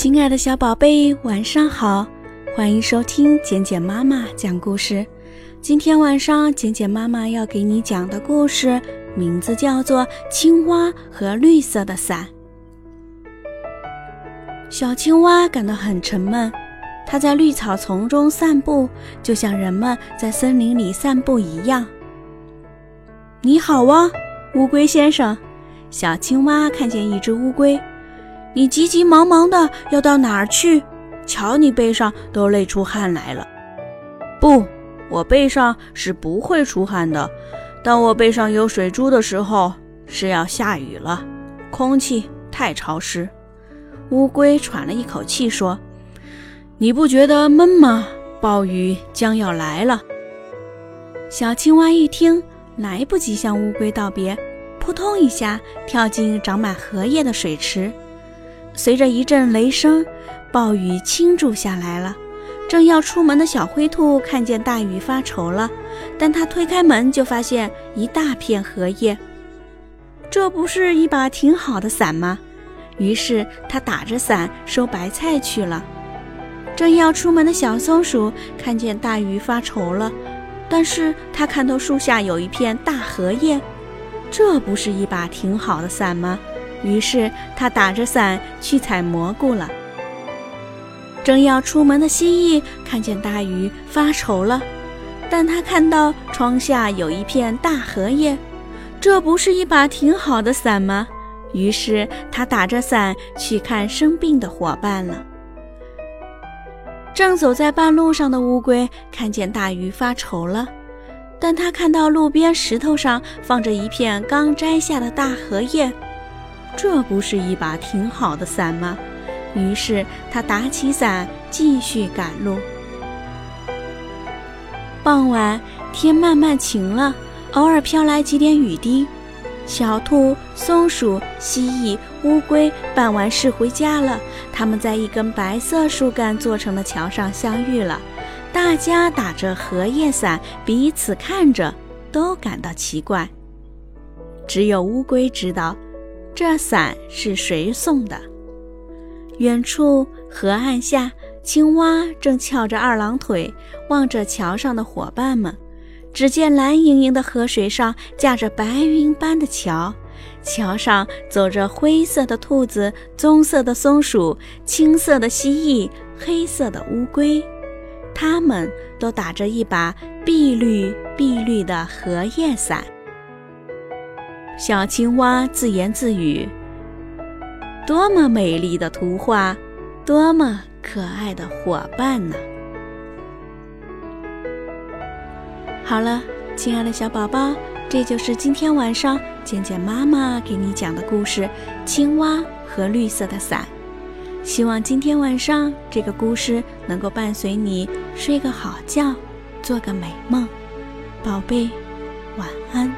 亲爱的小宝贝，晚上好！欢迎收听简简妈妈讲故事。今天晚上，简简妈妈要给你讲的故事名字叫做《青蛙和绿色的伞》。小青蛙感到很沉闷，它在绿草丛中散步，就像人们在森林里散步一样。你好啊，乌龟先生！小青蛙看见一只乌龟。你急急忙忙的要到哪儿去？瞧你背上都累出汗来了。不，我背上是不会出汗的。当我背上有水珠的时候，是要下雨了，空气太潮湿。乌龟喘了一口气说：“你不觉得闷吗？暴雨将要来了。”小青蛙一听，来不及向乌龟道别，扑通一下跳进长满荷叶的水池。随着一阵雷声，暴雨倾注下来了。正要出门的小灰兔看见大雨发愁了，但他推开门就发现一大片荷叶。这不是一把挺好的伞吗？于是他打着伞收白菜去了。正要出门的小松鼠看见大雨发愁了，但是他看到树下有一片大荷叶。这不是一把挺好的伞吗？于是他打着伞去采蘑菇了。正要出门的蜥蜴看见大鱼发愁了，但他看到窗下有一片大荷叶，这不是一把挺好的伞吗？于是他打着伞去看生病的伙伴了。正走在半路上的乌龟看见大鱼发愁了，但他看到路边石头上放着一片刚摘下的大荷叶。这不是一把挺好的伞吗？于是他打起伞继续赶路。傍晚，天慢慢晴了，偶尔飘来几点雨滴。小兔、松鼠、蜥蜴、乌龟办完事回家了，他们在一根白色树干做成的桥上相遇了。大家打着荷叶伞，彼此看着，都感到奇怪。只有乌龟知道。这伞是谁送的？远处河岸下，青蛙正翘着二郎腿，望着桥上的伙伴们。只见蓝盈盈的河水上架着白云般的桥，桥上走着灰色的兔子、棕色的松鼠、青色的蜥蜴、黑色的乌龟，它们都打着一把碧绿碧绿的荷叶伞。小青蛙自言自语：“多么美丽的图画，多么可爱的伙伴呢！”好了，亲爱的小宝宝，这就是今天晚上简简妈妈给你讲的故事《青蛙和绿色的伞》。希望今天晚上这个故事能够伴随你睡个好觉，做个美梦，宝贝。晚安